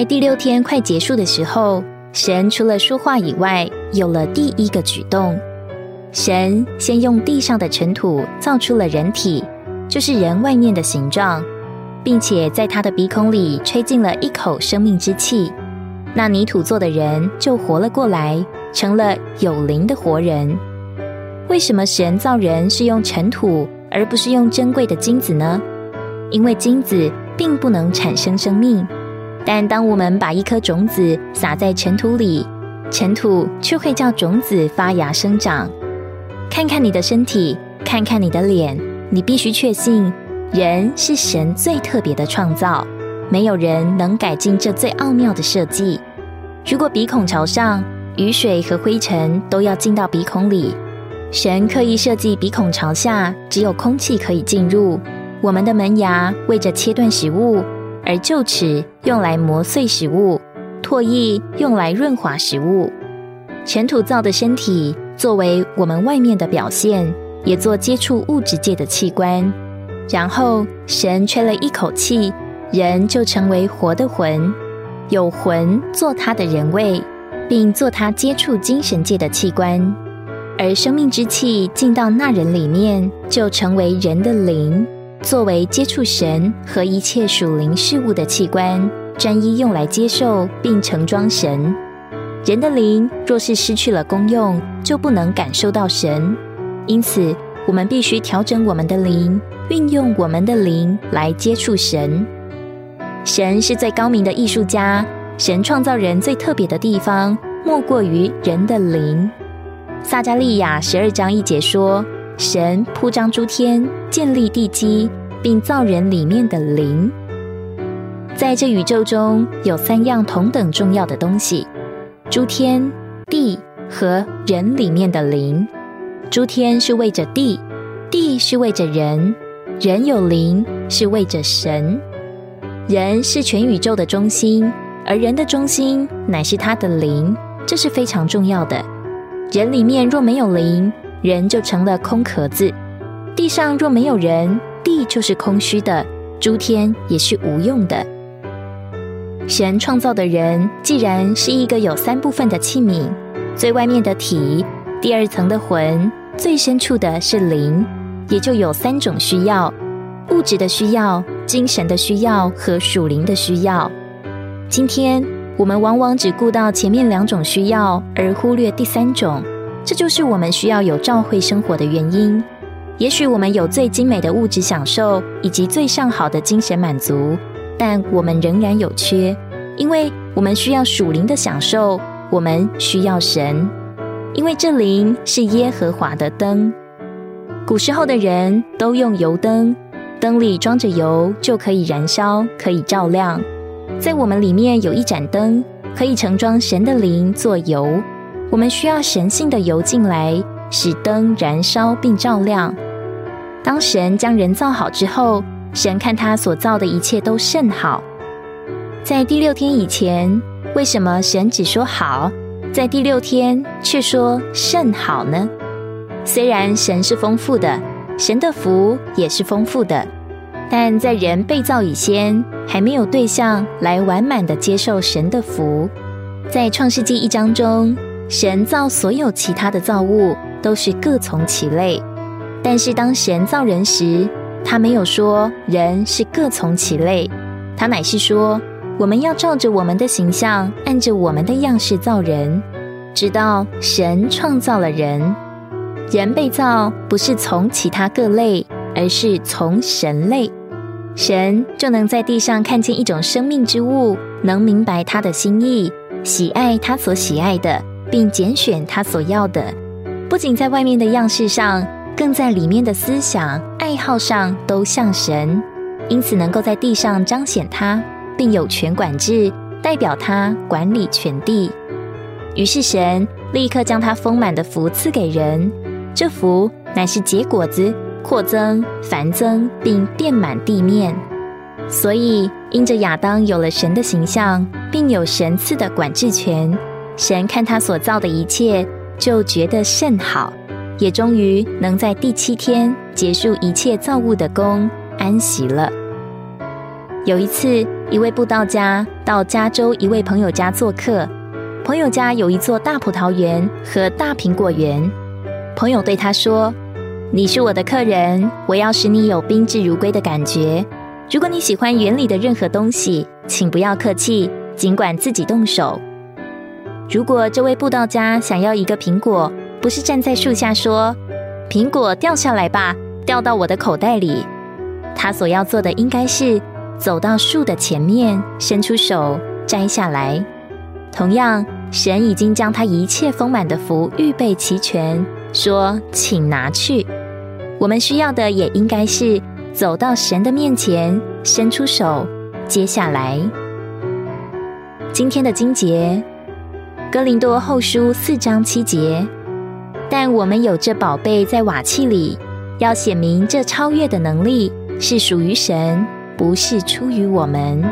在第六天快结束的时候，神除了说话以外，有了第一个举动。神先用地上的尘土造出了人体，就是人外面的形状，并且在他的鼻孔里吹进了一口生命之气，那泥土做的人就活了过来，成了有灵的活人。为什么神造人是用尘土，而不是用珍贵的金子呢？因为金子并不能产生生命，但当我们把一颗种子撒在尘土里，尘土却会叫种子发芽生长。看看你的身体，看看你的脸，你必须确信，人是神最特别的创造，没有人能改进这最奥妙的设计。如果鼻孔朝上，雨水和灰尘都要进到鼻孔里；神刻意设计鼻孔朝下，只有空气可以进入。我们的门牙为着切断食物，而臼齿用来磨碎食物，唾液用来润滑食物。尘土造的身体。作为我们外面的表现，也做接触物质界的器官。然后神吹了一口气，人就成为活的魂，有魂做他的人位，并做他接触精神界的器官。而生命之气进到那人里面，就成为人的灵，作为接触神和一切属灵事物的器官，专一用来接受并盛装神。人的灵若是失去了功用，就不能感受到神。因此，我们必须调整我们的灵，运用我们的灵来接触神。神是最高明的艺术家，神创造人最特别的地方，莫过于人的灵。撒加利亚十二章一节说：“神铺张诸天，建立地基，并造人里面的灵。”在这宇宙中有三样同等重要的东西。诸天地和人里面的灵，诸天是为着地，地是为着人，人有灵是为着神。人是全宇宙的中心，而人的中心乃是他的灵，这是非常重要的。人里面若没有灵，人就成了空壳子；地上若没有人，地就是空虚的，诸天也是无用的。神创造的人，既然是一个有三部分的器皿，最外面的体，第二层的魂，最深处的是灵，也就有三种需要：物质的需要、精神的需要和属灵的需要。今天我们往往只顾到前面两种需要，而忽略第三种，这就是我们需要有照会生活的原因。也许我们有最精美的物质享受，以及最上好的精神满足。但我们仍然有缺，因为我们需要属灵的享受，我们需要神，因为这灵是耶和华的灯。古时候的人都用油灯，灯里装着油就可以燃烧，可以照亮。在我们里面有一盏灯，可以盛装神的灵做油。我们需要神性的油进来，使灯燃烧并照亮。当神将人造好之后。神看他所造的一切都甚好，在第六天以前，为什么神只说好，在第六天却说甚好呢？虽然神是丰富的，神的福也是丰富的，但在人被造以前，还没有对象来完满的接受神的福。在创世纪一章中，神造所有其他的造物都是各从其类，但是当神造人时，他没有说人是各从其类，他乃是说我们要照着我们的形象，按着我们的样式造人，直到神创造了人。人被造不是从其他各类，而是从神类。神就能在地上看见一种生命之物，能明白他的心意，喜爱他所喜爱的，并拣选他所要的。不仅在外面的样式上。更在里面的思想爱好上都像神，因此能够在地上彰显他，并有权管制，代表他管理全地。于是神立刻将他丰满的福赐给人，这福乃是结果子、扩增、繁增，并遍满地面。所以因着亚当有了神的形象，并有神赐的管制权，神看他所造的一切，就觉得甚好。也终于能在第七天结束一切造物的功，安息了。有一次，一位布道家到加州一位朋友家做客，朋友家有一座大葡萄园和大苹果园。朋友对他说：“你是我的客人，我要使你有宾至如归的感觉。如果你喜欢园里的任何东西，请不要客气，尽管自己动手。如果这位布道家想要一个苹果，不是站在树下说‘苹果掉下来吧，掉到我的口袋里’，他所要做的应该是走到树的前面，伸出手摘下来。同样，神已经将他一切丰满的福预备齐全。”说，请拿去。我们需要的也应该是走到神的面前，伸出手接下来。今天的经节，哥林多后书四章七节。但我们有这宝贝在瓦器里，要显明这超越的能力是属于神，不是出于我们。